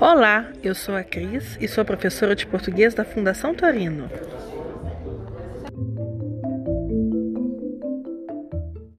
Olá, eu sou a Cris e sou professora de português da Fundação Torino.